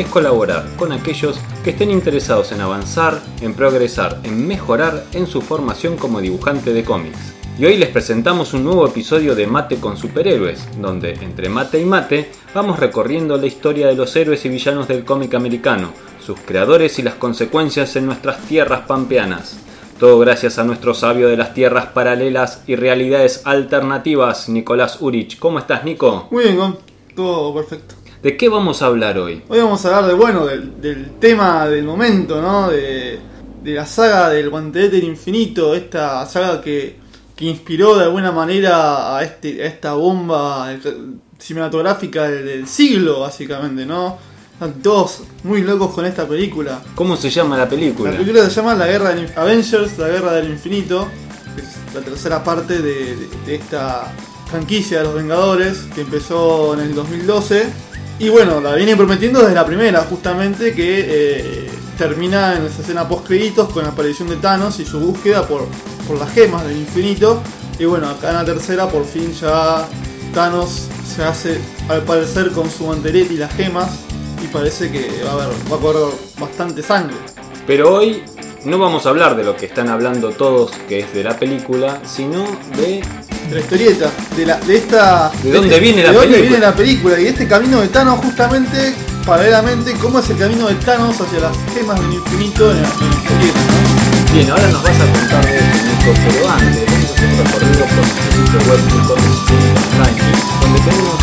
es colaborar con aquellos que estén interesados en avanzar, en progresar, en mejorar en su formación como dibujante de cómics. Y hoy les presentamos un nuevo episodio de Mate con Superhéroes, donde entre mate y mate vamos recorriendo la historia de los héroes y villanos del cómic americano, sus creadores y las consecuencias en nuestras tierras pampeanas. Todo gracias a nuestro sabio de las tierras paralelas y realidades alternativas, Nicolás Urich. ¿Cómo estás, Nico? Muy bien, todo perfecto. ¿De qué vamos a hablar hoy? Hoy vamos a hablar de, bueno, del, del tema del momento, ¿no? De, de la saga del Guantelete del Infinito, esta saga que, que inspiró de alguna manera a, este, a esta bomba cinematográfica del, del siglo, básicamente, ¿no? Están todos muy locos con esta película. ¿Cómo se llama la película? La película se llama La Guerra del Avengers, La Guerra del Infinito, que es la tercera parte de, de- de esta franquicia de los Vengadores que empezó en el 2012. Y bueno, la viene prometiendo desde la primera, justamente, que eh, termina en esa escena post créditos con la aparición de Thanos y su búsqueda por, por las gemas del infinito. Y bueno, acá en la tercera por fin ya Thanos se hace al parecer con su mantelete y las gemas. Y parece que va a haber, va a correr bastante sangre. Pero hoy no vamos a hablar de lo que están hablando todos, que es de la película, sino de la historieta, de, la, de esta... ¿De dónde este- viene la de dónde película? viene la película? Y este camino de Thanos justamente, paralelamente, cómo es el camino de Thanos hacia las gemas del infinito en la, en la historieta, ¿no? Bien, ahora nos vas a contar de Nico, pero antes vamos a hacer un recorrido por nuestro sitio web Nicolas.online, donde tenemos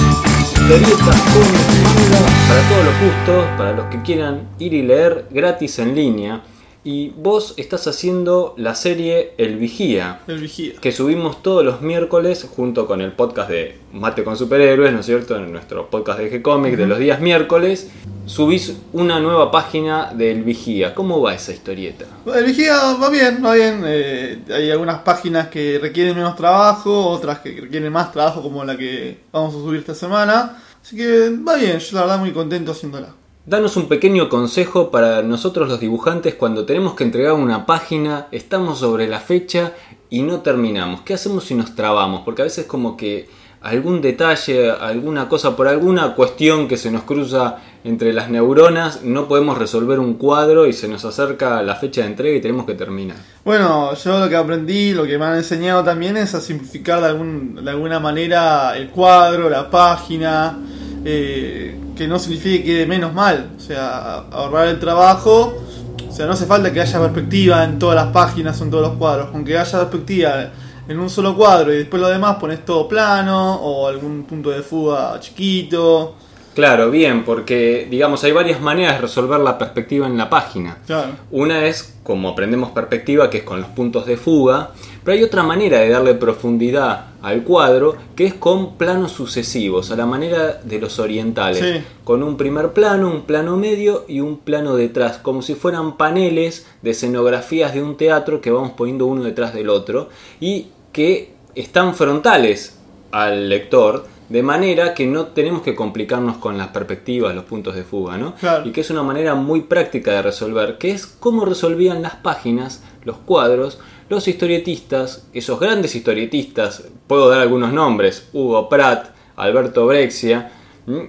historietas, cómics, manga, para todos los gustos, para los que quieran ir y leer gratis en línea. Y vos estás haciendo la serie El Vigía, El vigía. que subimos todos los miércoles junto con el podcast de Mate con Superhéroes, ¿no es cierto? En nuestro podcast de G-Comic de los días miércoles, subís una nueva página del Vigía. ¿Cómo va esa historieta? El vigía va bien, va bien. eh, hay algunas páginas que requieren menos trabajo, otras que requieren más trabajo, como la que vamos a subir esta semana. Así que va bien, yo la verdad muy contento haciéndola. Danos un pequeño consejo para nosotros los dibujantes cuando tenemos que entregar una página, estamos sobre la fecha y no terminamos. ¿Qué hacemos si nos trabamos? Porque a veces como que algún detalle, alguna cosa por alguna cuestión que se nos cruza entre las neuronas, no podemos resolver un cuadro y se nos acerca la fecha de entrega y tenemos que terminar. Bueno, yo lo que aprendí, lo que me han enseñado también es a simplificar de, algún- alguna manera el cuadro, la página, eh, que no signifique que quede menos mal, o sea, ahorrar el trabajo, o sea, no hace falta que haya perspectiva en todas las páginas o en todos los cuadros, con que haya perspectiva en un solo cuadro y después lo demás pones todo plano o algún punto de fuga chiquito, Claro, bien, porque digamos hay varias maneras de resolver la perspectiva en la página. claro. Una es como aprendemos perspectiva, que es con los puntos de fuga, pero hay otra manera de darle profundidad al cuadro, que es con planos sucesivos, a la manera de los orientales, Sí. con un primer plano, un plano medio y un plano detrás, como si fueran paneles de escenografías de un teatro que vamos poniendo uno detrás del otro y que están frontales al lector. De manera que no tenemos que complicarnos con las perspectivas, los puntos de fuga, ¿no? Claro. Y que es una manera muy práctica de resolver, que es cómo resolvían las páginas, los cuadros, los historietistas, esos grandes historietistas, puedo dar algunos nombres, Hugo Pratt, Alberto Brexia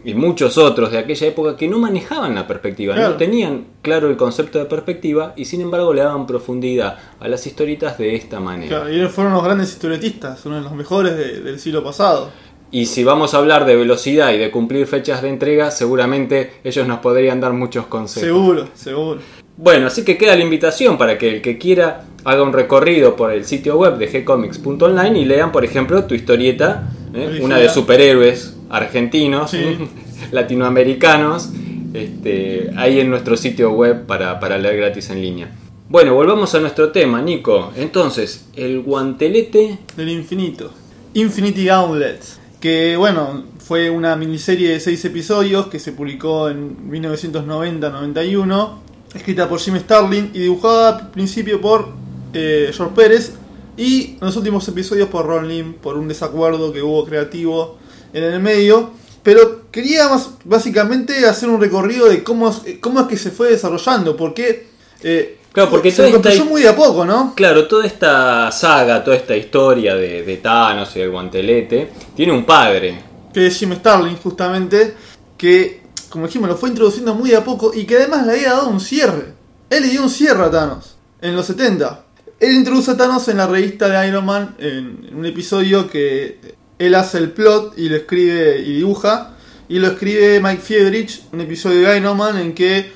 y muchos otros de aquella época que no manejaban la perspectiva, Claro. no tenían claro el concepto de perspectiva y sin embargo le daban profundidad a las historietas de esta manera. Claro, y ellos fueron los grandes historietistas, uno de los mejores de- del siglo pasado. Y si vamos a hablar de velocidad y de cumplir fechas de entrega, seguramente ellos nos podrían dar muchos consejos. Seguro, seguro. Bueno, así que queda la invitación para que el que quiera haga un recorrido por el sitio web de gcomics.online y lean, por ejemplo, tu historieta, ¿eh? Una de superhéroes argentinos, Sí. latinoamericanos, este, ahí en nuestro sitio web para, para leer gratis en línea. Bueno, volvamos a nuestro tema, Nico. Entonces, el guantelete Del infinito. Infinity Gauntlet. Que bueno, fue una miniserie de 6 episodios que se publicó en 1990-91, escrita por Jim Starlin y dibujada al principio por eh, George Pérez y en los últimos episodios por Ron Lim por un desacuerdo que hubo creativo en el medio. Pero quería más, básicamente hacer un recorrido de cómo, es- cómo es que se fue desarrollando, porque, eh, Claro, porque se toda esta- construyó muy de a poco, ¿no? Claro, toda esta saga, toda esta historia de, de Thanos y del guantelete, tiene un padre. que es Jim Starlin justamente, que como dijimos lo fue introduciendo muy a poco y que además le había dado un cierre. Él le dio un cierre a Thanos en los 70. Él introduce a Thanos en la revista de Iron Man en, en un episodio que él hace el plot y lo escribe y dibuja. Y lo escribe Mike Fiedrich, un episodio de Iron Man en que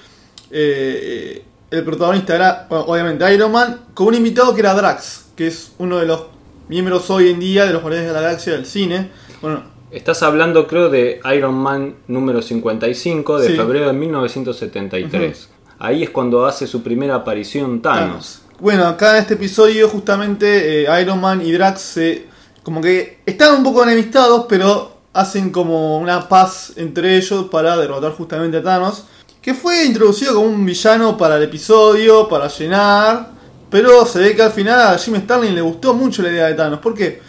eh, el protagonista era, bueno, obviamente, Iron Man, con un invitado que era Drax, que es uno de los miembros hoy en día de los Guardianes de la Galaxia del cine. Bueno, Estás hablando, creo, de Iron Man número 55 de Sí. febrero de 1973. Ahí es cuando hace su primera aparición Thanos. Bueno, acá en este episodio justamente eh, Iron Man y Drax se, como que están un poco enemistados, pero hacen como una paz entre ellos para derrotar justamente a Thanos, que fue introducido como un villano para el episodio, para llenar, pero se ve que al final a Jim Starlin le gustó mucho la idea de Thanos, porque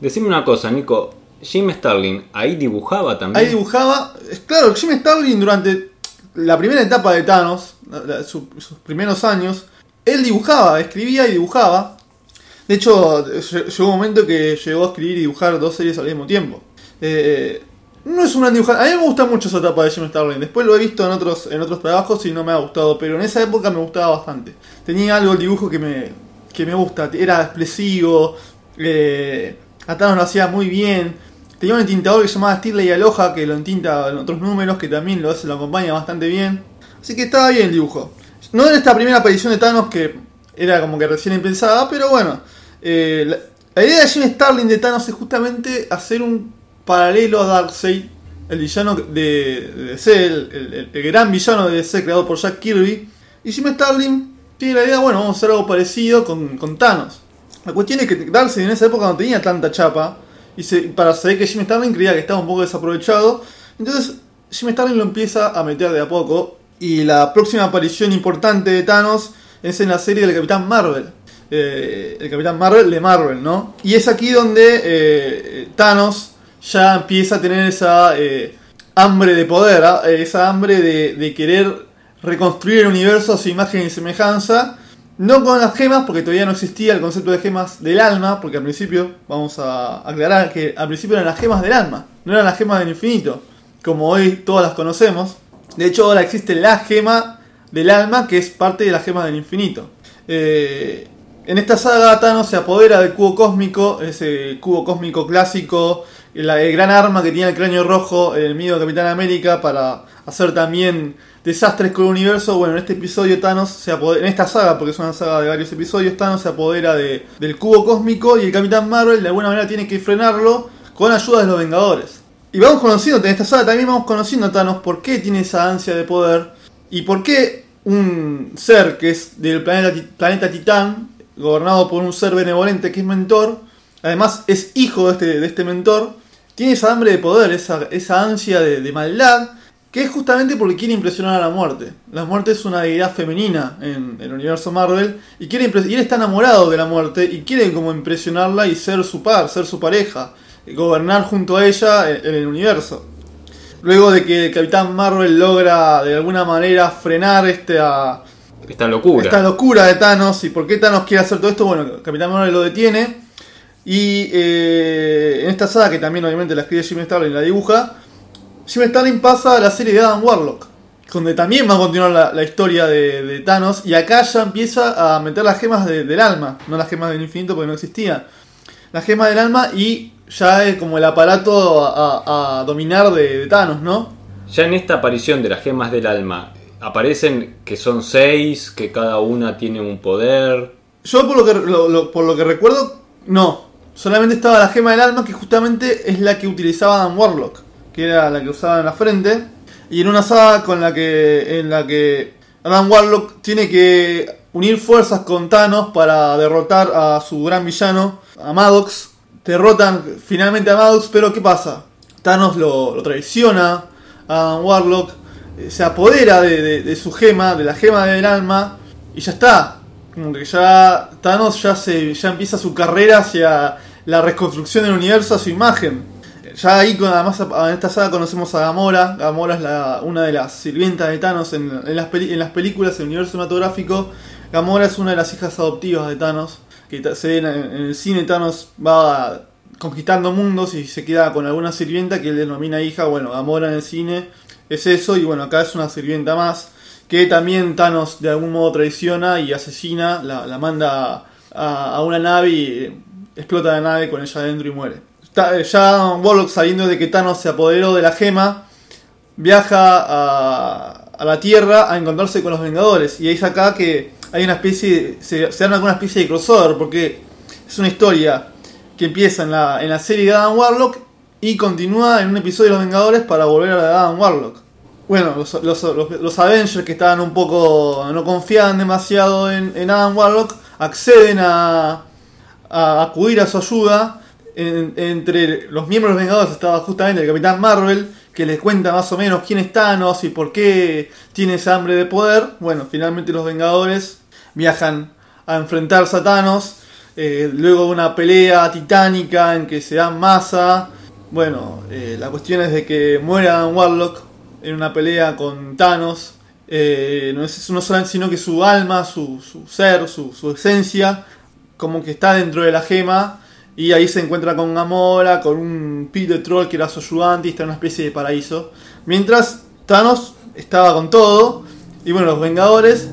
Decime una cosa, Nico. Jim Starlin ahí dibujaba también. ahí dibujaba, claro, Jim Starlin durante la primera etapa de Thanos, la- la- su- sus primeros años, él dibujaba, escribía y dibujaba. De hecho, lle- llegó un momento que llegó a escribir y dibujar dos series al mismo tiempo. Eh, no es un gran. A mí me gusta mucho esa etapa de Jim Starlin. Después lo he visto en otros, en otros trabajos y no me ha gustado. Pero en esa época me gustaba bastante. Tenía algo el dibujo que me, que me gusta. Era expresivo. Eh, a Thanos lo hacía muy bien. Tenía un entintador que se llamaba Stirley Aloha que lo entinta en otros números que también lo hace, lo acompaña bastante bien. Así que estaba bien el dibujo. No en esta primera aparición de Thanos que era como que recién empezaba, pero bueno. eh, la, idea de Jim Starlin de Thanos es justamente hacer un paralelo a Darkseid, el villano de, de DC, el, el- gran villano de DC creado por Jack Kirby. Y Jim Starlin tiene la idea, bueno, vamos a hacer algo parecido con, con Thanos. La cuestión es que Darkseid en esa época no tenía tanta chapa. Y se- para saber que Jim Starlin creía que estaba un poco desaprovechado. Entonces Jim Starlin lo empieza a meter de a poco. Y la próxima aparición importante de Thanos es en la serie del Capitán Marvel. Eh, el Capitán Marvel de Marvel, ¿no? Y es aquí donde eh, Thanos ya empieza a tener esa eh, hambre de poder, ¿ah? Esa hambre de, de querer reconstruir el universo a su imagen y semejanza. No con las gemas, porque todavía no existía el concepto de gemas del alma, porque al principio, vamos a aclarar que al principio eran las gemas del alma, no eran las gemas del infinito, como hoy todas las conocemos. De hecho, ahora existe la gema del alma, que es parte de las gemas del infinito. Eh, en esta saga, Thanos se apodera del cubo cósmico, ese cubo cósmico clásico, la- el gran arma que tiene el cráneo rojo, el miedo de Capitán América, para hacer también desastres con el universo. Bueno, en este episodio Thanos se apodera, en esta saga, porque es una saga de varios episodios, Thanos se apodera de- del cubo cósmico y el Capitán Marvel de alguna manera tiene que frenarlo con ayuda de los Vengadores. Y vamos conociendo, en esta saga también vamos conociendo a Thanos por qué tiene esa ansia de poder y por qué un ser que es del planeta, Ti- planeta Titán, gobernado por un ser benevolente que es mentor, además es hijo de este, este mentor, tiene esa hambre de poder, esa, ansia de maldad, que es justamente porque quiere impresionar a la muerte. La muerte es una deidad femenina en el universo Marvel y, quiere y él está enamorado de la muerte y quiere como impresionarla y ser su par, ser su pareja, gobernar junto a ella en- en el universo. Luego de que el Capitán Marvel logra de alguna manera frenar esta, Esta locura. esta locura de Thanos y por qué Thanos quiere hacer todo esto, bueno, Capitán Marvel lo detiene. Y eh, en esta saga, que también obviamente la escribe Jim Starlin y la dibuja, Jim Starlin pasa a la serie de Adam Warlock, donde también va a continuar la, la historia de, de Thanos. Y acá ya empieza a meter las gemas de- del alma, no las gemas del infinito porque no existían. Las gemas del alma y ya es como el aparato a, a- a dominar de, de Thanos, ¿no? Ya en esta aparición de las gemas del alma, aparecen que son seis, que cada una tiene un poder. Yo por lo que, lo- lo- por lo que recuerdo, no. Solamente estaba la gema del alma, que justamente es la que utilizaba Adam Warlock, que era la que usaba en la frente. Y en una saga con la que, en la que Adam Warlock tiene que unir fuerzas con Thanos para derrotar a su gran villano, a Maddox. Derrotan finalmente a Maddox, pero ¿qué pasa? Thanos lo, lo traiciona Adam Warlock, eh, se apodera de, de- de su gema, de la gema del alma, y ya está. Como que ya Thanos ya, se, ya empieza su carrera hacia la reconstrucción del universo a su imagen. Ya ahí, además, en esta saga conocemos a Gamora. Gamora es la, una de las sirvientas de Thanos en, en las, en las películas, en el universo cinematográfico. Gamora es una de las hijas adoptivas de Thanos. Que se en, en el cine, Thanos va conquistando mundos y se queda con alguna sirvienta que él denomina hija. Bueno, Gamora en el cine es eso. Y bueno, acá es una sirvienta más. Que también Thanos de algún modo traiciona y asesina. La, manda a, a una nave y explota la nave con ella adentro y muere. Ya Warlock sabiendo de que Thanos se apoderó de la gema, viaja a, a la Tierra a encontrarse con los Vengadores. Y es acá que hay una especie, se, se arma alguna especie de crossover, porque es una historia que empieza en la, en la serie de Adam Warlock y continúa en un episodio de los Vengadores para volver a la de Adam Warlock. Bueno, los, los, los- los Avengers que estaban un poco. no confiaban demasiado en, en Adam Warlock, acceden a, a acudir a su ayuda. En- entre los miembros de los Vengadores estaba justamente el Capitán Marvel, que les cuenta más o menos quién es Thanos y por qué tiene esa hambre de poder. Bueno, finalmente los Vengadores viajan a enfrentarse a Thanos. eh, luego de una pelea titánica en que se dan masa. Bueno, eh, la cuestión es de que muera Warlock en una pelea con Thanos. Eh, no es no solamente sino que su alma, su, su ser, su, su esencia, como que está dentro de la gema. Y ahí se encuentra con Gamora, con un Peter Troll que era su ayudante y está en una especie de paraíso. Mientras Thanos estaba con todo. Y bueno, los Vengadores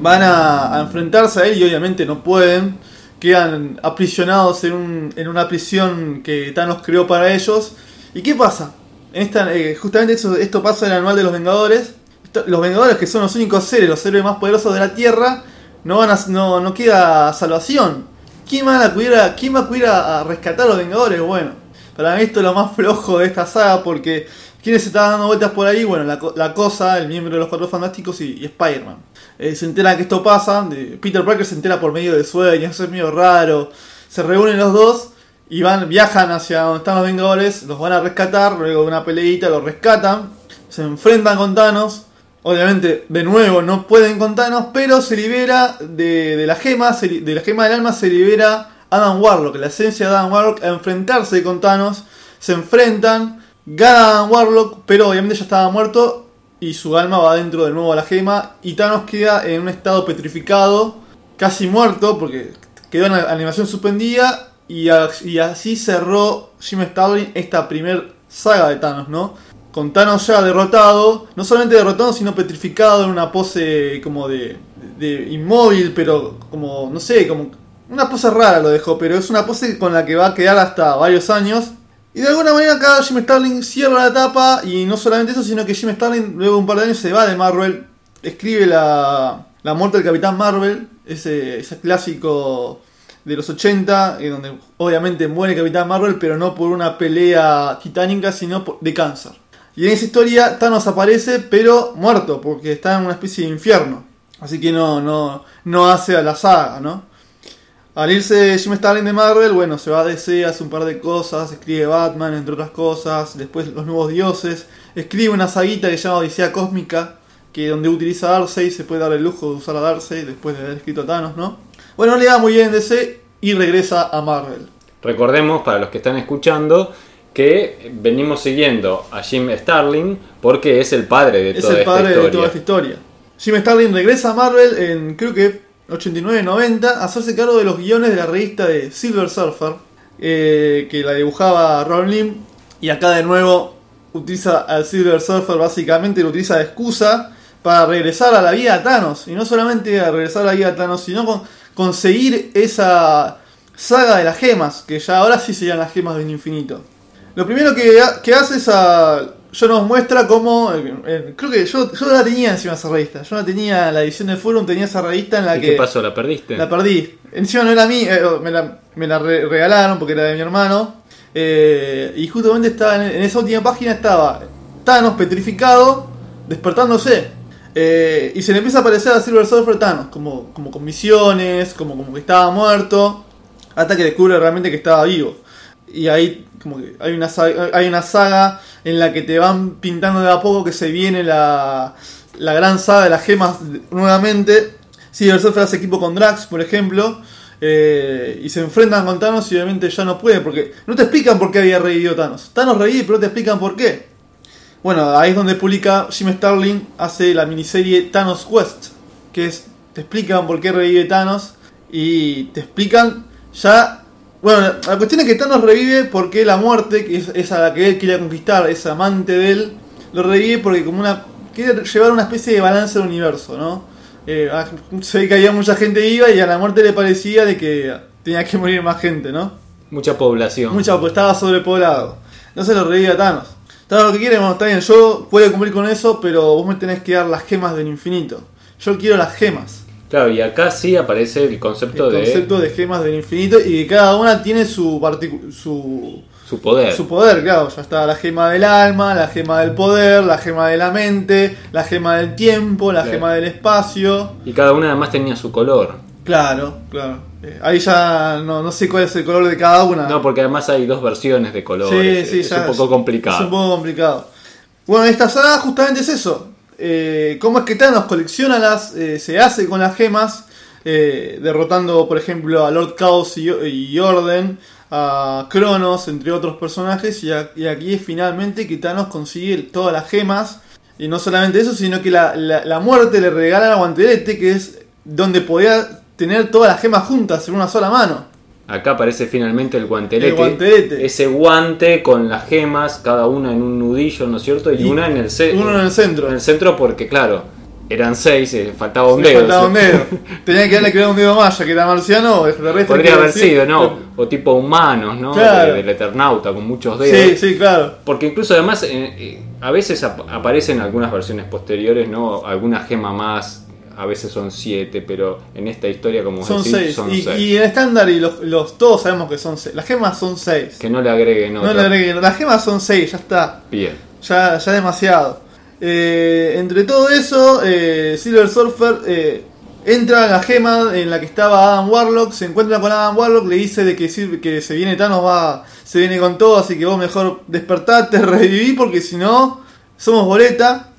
van a, enfrentarse a él y obviamente no pueden. Quedan aprisionados en, un- en una prisión que Thanos creó para ellos. ¿Y qué pasa? En esta, eh, justamente eso- esto pasa en el anual de los Vengadores. Los Vengadores, que son los únicos seres, los héroes más poderosos de la Tierra, no, van a, no, no queda salvación. ¿Quién, van a acudir a, ¿Quién va a acudir a, a rescatar a los Vengadores? Bueno, para mí esto es lo más flojo de esta saga porque ¿quiénes se estaban dando vueltas por ahí? Bueno, la, co- la Cosa, el miembro de los Cuatro Fantásticos y, y Spider-Man. Eh, se entera que esto pasa, Peter Parker se entera por medio de sueños, eso es medio raro. Se reúnen los dos y van, viajan hacia donde están los Vengadores, los van a rescatar, luego de una peleita los rescatan, se enfrentan con Thanos. Obviamente, de nuevo, no pueden con Thanos, pero se libera de, la gema, de la gema del alma se libera Adam Warlock, la esencia de Adam Warlock, a enfrentarse con Thanos. Se enfrentan, gana Adam Warlock, pero obviamente ya estaba muerto y su alma va dentro de nuevo a la gema. Y Thanos queda en un estado petrificado, casi muerto, porque quedó en la animación suspendida. Y así cerró Jim Starlin esta primer saga de Thanos, ¿no? Con Thanos ya derrotado, no solamente derrotado, sino petrificado en una pose como de, de inmóvil, pero como, no sé, como una pose rara lo dejó, pero es una pose con la que va a quedar hasta varios años. Y de alguna manera acá Jim Starlin cierra la etapa y no solamente eso, sino que Jim Starlin luego de un par de años se va de Marvel, escribe la, la muerte del Capitán Marvel, ese, ese clásico de los 80, en donde obviamente muere el Capitán Marvel, pero no por una pelea titánica, sino de cáncer. Y en esa historia Thanos aparece, pero muerto, porque está en una especie de infierno. Así que no, no, no hace a la saga, ¿no? Al irse Jim Starlin de Marvel, bueno, se va a DC, hace un par de cosas, escribe Batman, entre otras cosas, después Los Nuevos Dioses, escribe una saguita que se llama Odisea Cósmica, que donde utiliza a Darkseid, se puede dar el lujo de usar a Darkseid después de haber escrito a Thanos, ¿no? Bueno, le va muy bien en DC y regresa a Marvel. Recordemos, para los que están escuchando, que venimos siguiendo a Jim Starlin porque es el padre de Es toda el esta padre de historia. toda esta historia. Jim Starlin regresa a Marvel en creo que 89-90 a hacerse cargo de los guiones de la revista de Silver Surfer, eh, que la dibujaba Ron Lim. Y acá de nuevo utiliza al Silver Surfer, básicamente lo utiliza de excusa para regresar a la vida de Thanos. Y no solamente a regresar a la vida de Thanos, sino con conseguir esa saga de las gemas, que ya ahora sí serían las gemas del infinito. Lo primero que, ha- que hace es a. Yo nos muestra cómo. eh, eh, creo que yo, yo la tenía encima esa revista. Yo la tenía, la edición de Forum tenía esa revista en la ¿Y que. qué pasó? ¿La perdiste? La perdí. Encima no era mía, eh, me la, me la re- regalaron porque era de mi hermano. Eh, y justamente estaba en, en esa última página estaba Thanos petrificado, despertándose. Eh, y se le empieza a aparecer a Silver Surfer Thanos, como, como con misiones, como, como que estaba muerto, hasta que descubre realmente que estaba vivo. Y ahí como que hay una, saga, hay una saga en la que te van pintando de a poco que se viene la, la gran saga de las gemas nuevamente. Silver Surfer hace equipo con Drax, por ejemplo, eh, y se enfrentan con Thanos y obviamente ya no puede, porque no te explican por qué había revivido Thanos. Thanos revive, pero no te explican por qué. Bueno, ahí es donde publica Jim Starlin, hace la miniserie Thanos Quest, que es, te explican por qué revive Thanos y te explican ya... Bueno, la cuestión es que Thanos revive porque la muerte, que es, a la que él quiere conquistar, es amante de él, lo revive porque como una... quiere llevar una especie de balance del universo, ¿no? Eh, ah, se ve que había mucha gente iba y a la muerte le parecía de que tenía que morir más gente, ¿no? Mucha población. Mucha, pues estaba sobrepoblado. No se lo revive a Thanos. Thanos lo que quiere, bueno, está bien, yo puedo cumplir con eso, pero vos me tenés que dar las gemas del infinito. Yo quiero las gemas. Claro, y acá sí aparece el concepto el de. concepto de gemas del infinito y que cada una tiene su, su su poder. Su poder, claro. Ya está la gema del alma, la gema del poder, la gema de la mente, la gema del tiempo, la gema del espacio. Y cada una además tenía su color. Claro, claro. Eh, ahí ya no, no sé cuál es el color de cada una. No, porque además hay dos versiones de colores. Sí, sí, es un poco complicado. Es un poco complicado. Bueno, esta saga justamente es eso. Eh, cómo es que Thanos colecciona las, eh, se hace con las gemas, eh, derrotando por ejemplo a Lord Chaos y, Orden, a Cronos, entre otros personajes, y, aquí es finalmente que Thanos consigue todas las gemas, y no solamente eso, sino que la, muerte le regala al guantelete, que es donde podía tener todas las gemas juntas en una sola mano. Acá aparece finalmente el guantelete. Ese guante con las gemas, cada una en un nudillo, ¿no es cierto? Y, una en el, uno en el centro. En el centro porque, claro, eran seis, eh, faltaba un dedo. Faltaba un dedo. Tenía que darle creado un dedo más, ya que era marciano, Podría haber sido, ¿no? O tipo humanos, ¿no? Del Eternauta, con muchos dedos. Sí, sí, claro. Porque incluso además, eh, eh, a veces aparecen en algunas versiones posteriores, ¿no? Alguna gema más a veces son siete, pero en esta historia, como son seis. y, en estándar, y los, todos sabemos que son seis. Las gemas son seis. Que no le agreguen No le agreguen. Las gemas son seis, ya está. Bien. Ya, ya demasiado. Eh, entre todo eso, eh, Silver Surfer eh, entra a la gema en la que estaba Adam Warlock, se encuentra con Adam Warlock, le dice de que, que se viene Thanos, va, se viene con todo, así que vos mejor despertate, reviví, porque si no, somos boleta.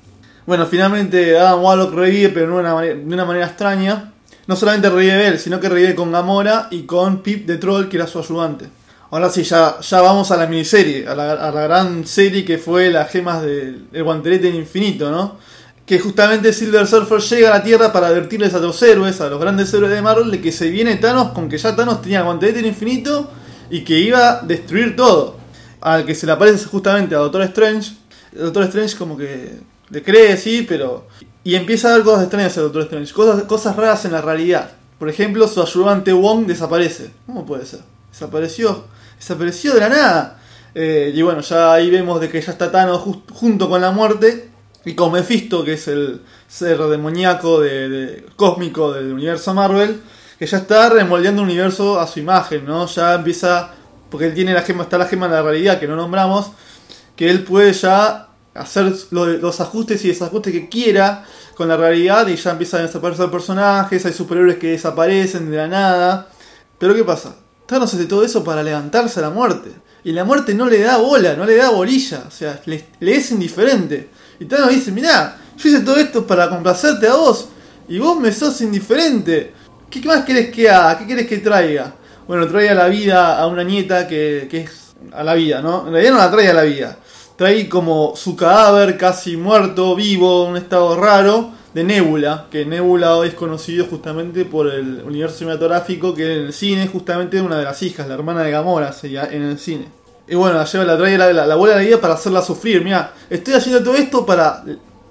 Bueno, finalmente Adam Warlock revive, pero de una, manera, de una manera extraña. No solamente revive él, sino que revive con Gamora y con Pip de Troll, que era su ayudante. Ahora sí, ya, vamos a la miniserie, a la, gran serie que fue las gemas del guantelete del infinito, ¿no? Que justamente Silver Surfer llega a la Tierra para advertirles a los héroes, a los grandes héroes de Marvel, de que se viene Thanos con que ya Thanos tenía el guantelete del infinito y que iba a destruir todo. Al que se le aparece justamente a Doctor Strange. Doctor Strange como que le cree, sí, pero... Y empieza a ver cosas extrañas al Doctor Strange, cosas, cosas raras en la realidad. Por ejemplo, su ayudante Wong desaparece. ¿Cómo puede ser? Desapareció. Desapareció de la nada. Eh, y bueno, ya ahí vemos de que ya está Thanos junto con la muerte. Y con Mephisto, que es el ser demoníaco de, cósmico del universo Marvel, que ya está remoldeando el universo a su imagen, ¿no? Ya empieza, porque él tiene la gema, está la gema de la realidad que no nombramos, que él puede ya hacer los ajustes y desajustes que quiera con la realidad y ya empiezan a desaparecer personajes, hay superhéroes que desaparecen de la nada. Pero ¿qué pasa? Thanos hace todo eso para levantarse a la muerte. Y la muerte no le da bola, no le da bolilla, o sea, le, es indiferente. Y Thanos dice, mirá, yo hice todo esto para complacerte a vos y vos me sos indiferente. ¿Qué más querés que haga? ¿Qué querés que traiga? Bueno, trae a la vida a una nieta que, que es a la vida, ¿no? En realidad no la trae a la vida trae como su cadáver casi muerto, vivo, un estado raro, de Nebula, que Nebula es conocido justamente por el universo cinematográfico que en el cine justamente una de las hijas, la hermana de Gamora, sería en el cine. Y bueno, la lleva, la trae la, la, abuela de la vida para hacerla sufrir. Mira, estoy haciendo todo esto para,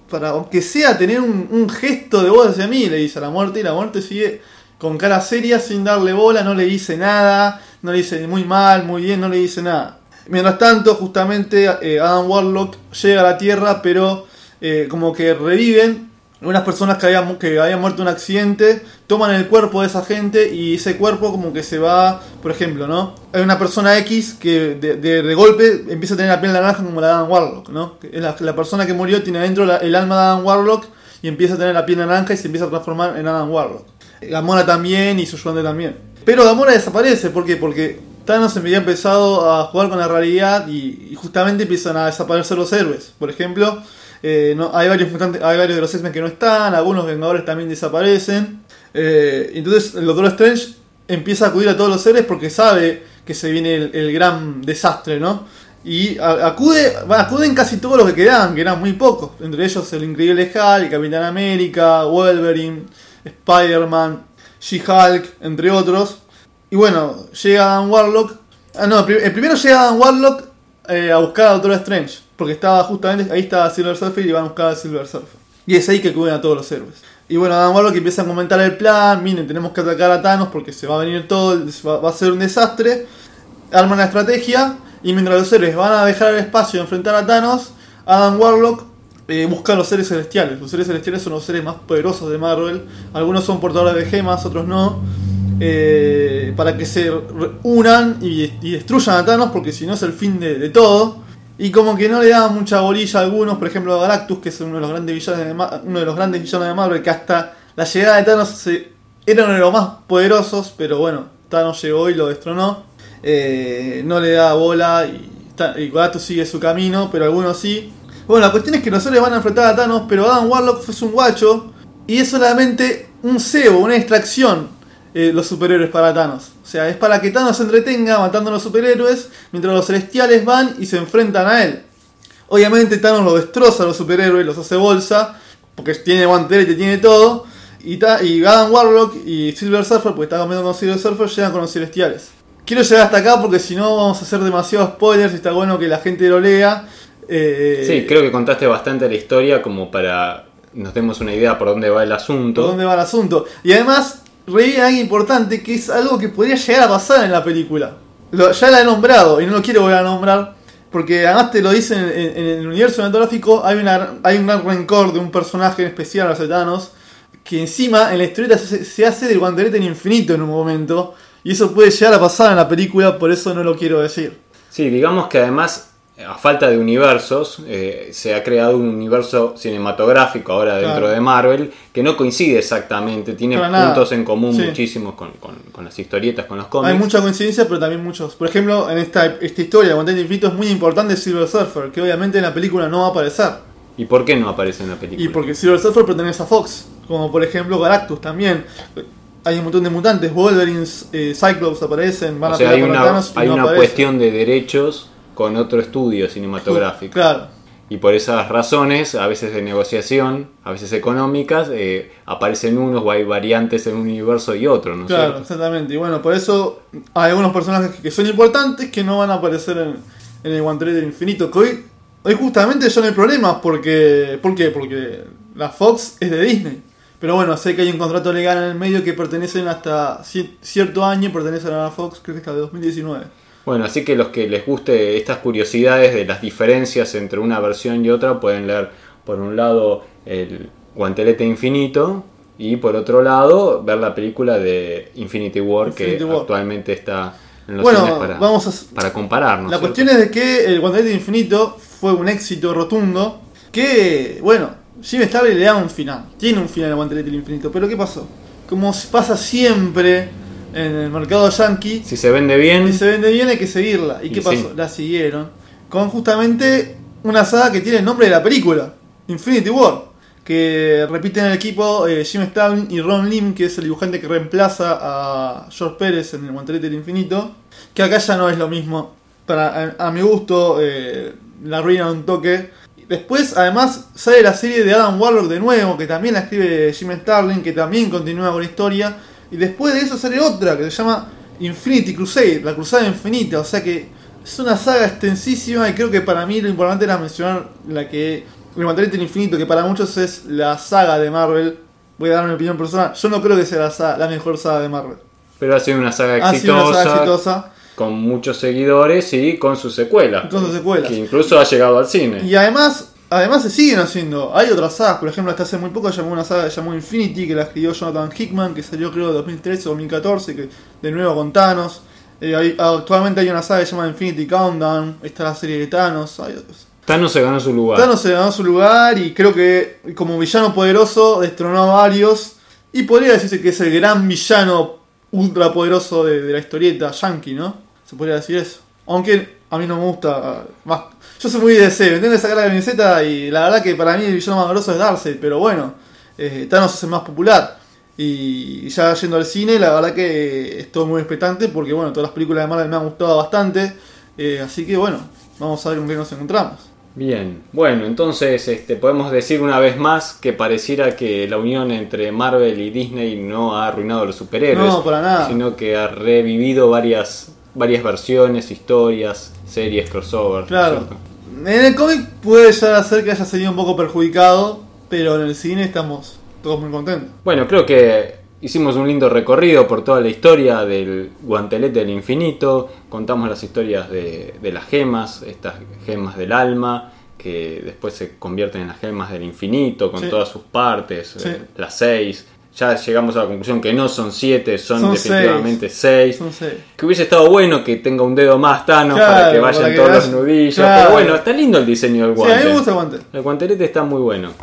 para aunque sea tener un, un gesto de voz hacia mí, le dice a la muerte, y la muerte sigue con cara seria, sin darle bola, no le dice nada, no le dice muy mal, muy bien, no le dice nada. Mientras tanto, justamente eh, Adam Warlock llega a la Tierra, pero eh, como que reviven unas personas que habían, muerto en un accidente, toman el cuerpo de esa gente y ese cuerpo como que se va, por ejemplo, ¿no? Hay una persona X que de, golpe empieza a tener la piel naranja como la de Adam Warlock, ¿no? La, persona que murió tiene adentro el alma de Adam Warlock y empieza a tener la piel naranja y se empieza a transformar en Adam Warlock. Gamora también y su también. Pero Gamora desaparece, ¿por qué? Porque Thanos había empezado a jugar con la realidad y, justamente empiezan a desaparecer los héroes. Por ejemplo, eh, no, hay, varios mutantes, hay varios de los X-Men que no están, algunos Vengadores también desaparecen. Eh, entonces el Doctor Strange empieza a acudir a todos los seres porque sabe que se viene el, gran desastre, ¿no? Y acude, acuden casi todos los que quedaban, que eran muy pocos. Entre ellos el Increíble Hulk, Capitán América, Wolverine, Spider-Man, She-Hulk, entre otros. Y bueno, llega Adam Warlock. Ah, no, el primero llega Adam Warlock eh, a buscar a Doctor Strange. Porque estaba justamente, ahí estaba Silver Surfer y van a buscar a Silver Surfer. Y es ahí que acuden a todos los héroes. Y bueno, Adam Warlock empieza a comentar el plan. Miren, tenemos que atacar a Thanos porque se va a venir todo, va, va a ser un desastre. Arman la estrategia. Y mientras los héroes van a dejar el espacio y enfrentar a Thanos, Adam Warlock eh, busca a los seres celestiales. Los seres celestiales son los seres más poderosos de Marvel. Algunos son portadores de gemas, otros no. Eh, para que se unan y, destruyan a Thanos, porque si no es el fin de, todo. Y como que no le daban mucha bolilla a algunos, por ejemplo a Galactus, que es uno de los grandes villanos de, Ma- uno de, los grandes villanos de Marvel, que hasta la llegada de Thanos se- era uno de los más poderosos, pero bueno, Thanos llegó y lo destronó. Eh, no le da bola y, y Galactus sigue su camino, pero algunos sí. Bueno, la cuestión es que los seres van a enfrentar a Thanos, pero Adam Warlock es un guacho y es solamente un cebo, una extracción eh, los superhéroes para Thanos. O sea, es para que Thanos se entretenga matando a los superhéroes mientras los celestiales van y se enfrentan a él. Obviamente Thanos lo destroza a los superhéroes, los hace bolsa, porque tiene guantelete, tiene todo. Y, Ta- y Adam Warlock y Silver Surfer, porque está comiendo con Silver Surfer, llegan con los celestiales. Quiero llegar hasta acá porque si no vamos a hacer demasiados spoilers y está bueno que la gente lo lea. Eh, Sí, creo que contaste bastante la historia como para nos demos una idea por dónde va el asunto. por dónde va el asunto. Y además, reí algo importante que es algo que podría llegar a pasar en la película. Ya la he nombrado y no lo quiero volver a nombrar. Porque además te lo dicen en, el universo cinematográfico, hay, hay un gran rencor de un personaje en especial, los Thanos, que encima en la historieta se, se hace del guantelete en infinito en un momento. Y eso puede llegar a pasar en la película, por eso no lo quiero decir. Sí, digamos que además, a falta de universos, eh, se ha creado un universo cinematográfico ahora dentro de Marvel que no coincide exactamente, tiene puntos en común Sí. muchísimos con, con- con las historietas, con los cómics. Hay mucha coincidencia, pero también muchos. Por ejemplo, en esta, esta historia, guantelete infinito es muy importante Silver Surfer, que obviamente en la película no va a aparecer. ¿Y por qué no aparece en la película? Y porque Silver Surfer pertenece a Fox, como por ejemplo Galactus también. Hay un montón de mutantes, Wolverine, eh, Cyclops aparecen, van o a sea, pelear hay con una, hay no una aparecen. cuestión de derechos con otro estudio cinematográfico. Claro, Y por esas razones, a veces de negociación, a veces económicas, eh, aparecen unos o hay variantes en un universo y otro, ¿no claro, cierto? exactamente. Y bueno, por eso hay algunos personajes que son importantes que no van a aparecer en, en el guantelete del infinito. Que hoy, hoy justamente ya no hay problemas porque... ¿Por qué? Porque la Fox es de Disney. Pero bueno, sé que hay un contrato legal en el medio que pertenecen hasta ci- cierto año, pertenecen a la Fox, creo que hasta 2019. Bueno, así que los que les guste estas curiosidades de las diferencias entre una versión y otra pueden leer por un lado el Guantelete Infinito y por otro lado ver la película de Infinity War Infinity que War. actualmente está en los Bueno, cines para, vamos a, para compararnos. La cuestión es de que el Guantelete Infinito fue un éxito rotundo. Que, bueno, Jim Starlin le da un final. Tiene un final al Guantelete Infinito. Pero ¿qué pasó? Como pasa siempre en el mercado yankee, Si se vende bien, si se vende bien hay que seguirla. ¿Y, Y qué pasó? sí. La siguieron. Con justamente una saga que tiene el nombre de la película: Infinity War. Que repiten el equipo eh, Jim Starlin y Ron Lim, que es el dibujante que reemplaza a George Pérez en el Guantelete del Infinito. Que acá ya no es lo mismo. Para, a, a mi gusto, eh, la arruina un toque. Después, además, sale la serie de Adam Warlock de nuevo, que también la escribe Jim Starlin, que también continúa con la historia. Y después de eso sale otra, que se llama Infinity Crusade, la Cruzada Infinita. O sea que es una saga extensísima y creo que para mí lo importante era mencionar la que... El Guantelete del Infinito, que para muchos es la saga de Marvel. Voy a dar mi opinión personal. Yo no creo que sea la, saga- la mejor saga de Marvel. pero ha sido una saga Ha sido exitosa, una saga exitosa. con muchos seguidores y con sus secuelas. Con sus secuelas. Que incluso ha llegado al cine. Y además, además se siguen haciendo. Hay otras sagas, por ejemplo, hasta hace muy poco llamó una saga que llamó Infinity, que la escribió Jonathan Hickman, que salió creo en 2013 o 2014, que de nuevo con Thanos. Eh, hay- actualmente hay una saga que se llama Infinity Countdown, está la serie de Thanos. hay otros. Thanos se ganó su lugar. Thanos se ganó su lugar y creo que como villano poderoso destronó a varios. Y podría decirse que es el gran villano ultra poderoso de, de la historieta yankee, ¿no? Se podría decir eso. Aunque a mí no me gusta más. Yo soy muy me entiendes sacar la camiseta y la verdad que para mí el villano más grosso es Darcy, pero bueno, eh, Thanos es el más popular. Y ya yendo al cine, la verdad que estoy muy expectante porque bueno, todas las películas de Marvel me han gustado bastante. eh, así que bueno, vamos a ver con qué nos encontramos. Bien, bueno, entonces este, podemos decir una vez más que pareciera que la unión entre Marvel y Disney no ha arruinado a los superhéroes, No, para nada. sino que ha revivido varias, varias versiones, historias, series, crossover. Claro. En el cómic puede ya ser que haya salido un poco perjudicado, pero en el cine estamos todos muy contentos. Bueno, creo que hicimos un lindo recorrido por toda la historia del guantelete del infinito, contamos las historias de, de las gemas, estas gemas del alma, que después se convierten en las gemas del infinito, con Sí. todas sus partes, Sí. eh, las seis. Ya llegamos a la conclusión que no son siete, son, Son definitivamente seis. Que hubiese estado bueno que tenga un dedo más Thanos Claro, para que vayan para que todos vaya- los nudillos. claro. Pero bueno, está lindo el diseño del Sí, a guante. mí me gusta el guante. El guantelete está muy bueno.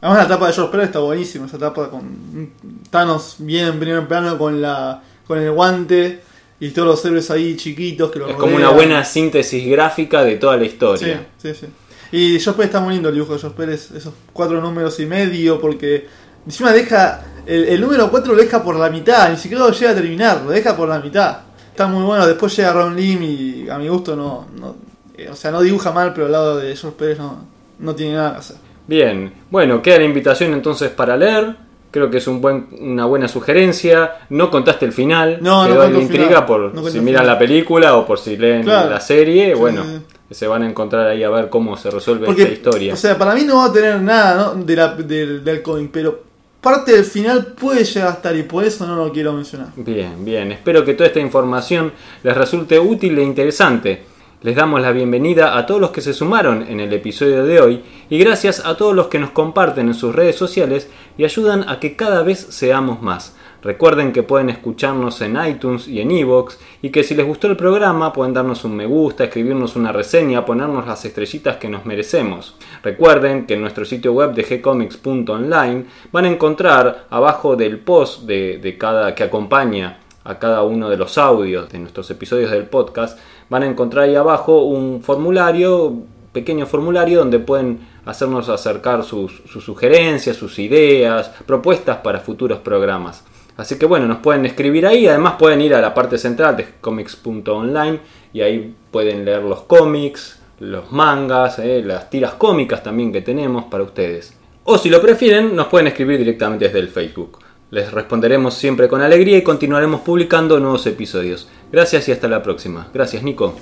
Además la tapa de George Pérez está buenísima, esa tapa con Thanos bien en primer plano con la con el guante y todos los héroes ahí chiquitos que lo Es como rodean. una buena síntesis gráfica de toda la Sí, historia. sí, sí. Y George Pérez está muy lindo el dibujo de George Pérez, esos cuatro números y medio, porque encima deja, el, el número 4 lo deja por la mitad, ni siquiera lo llega a terminar, lo deja por la mitad. Está muy bueno, después llega Ron Lim y a mi gusto no, no eh, o sea, no dibuja mal, pero al lado de George Pérez no, no tiene nada que hacer. Bien, bueno, queda la invitación entonces para leer. Creo que es un buen, una buena sugerencia. No contaste el final. No, no quedó la el intriga final. por No si miran la película o por si leen Claro. la serie. Sí, bueno, sí, se van a encontrar ahí a ver cómo se resuelve Porque, esta historia. o sea, para mí no va a tener nada ¿no? de la- del, del cómic, pero parte del final puede llegar a estar y por eso no lo quiero mencionar. Bien, bien. Espero que toda esta información les resulte útil e interesante. Les damos la bienvenida a todos los que se sumaron en el episodio de hoy y gracias a todos los que nos comparten en sus redes sociales y ayudan a que cada vez seamos más. Recuerden que pueden escucharnos en iTunes y en Evox y que si les gustó el programa pueden darnos un me gusta, escribirnos una reseña, ponernos las estrellitas que nos merecemos. Recuerden que en nuestro sitio web de gcomics.online van a encontrar abajo del post de, cada que acompaña a cada uno de los audios de nuestros episodios del podcast, van a encontrar ahí abajo un formulario, pequeño formulario donde pueden hacernos acercar sus sugerencias, sus ideas, propuestas para futuros programas. Así que bueno, nos pueden escribir ahí, además pueden ir a la parte central de comics.online y ahí pueden leer los cómics, los mangas, eh, las tiras cómicas también que tenemos para ustedes. O si lo prefieren, nos pueden escribir directamente desde el Facebook. Les responderemos siempre con alegría y continuaremos publicando nuevos episodios. Gracias y hasta la próxima. Gracias, Nico.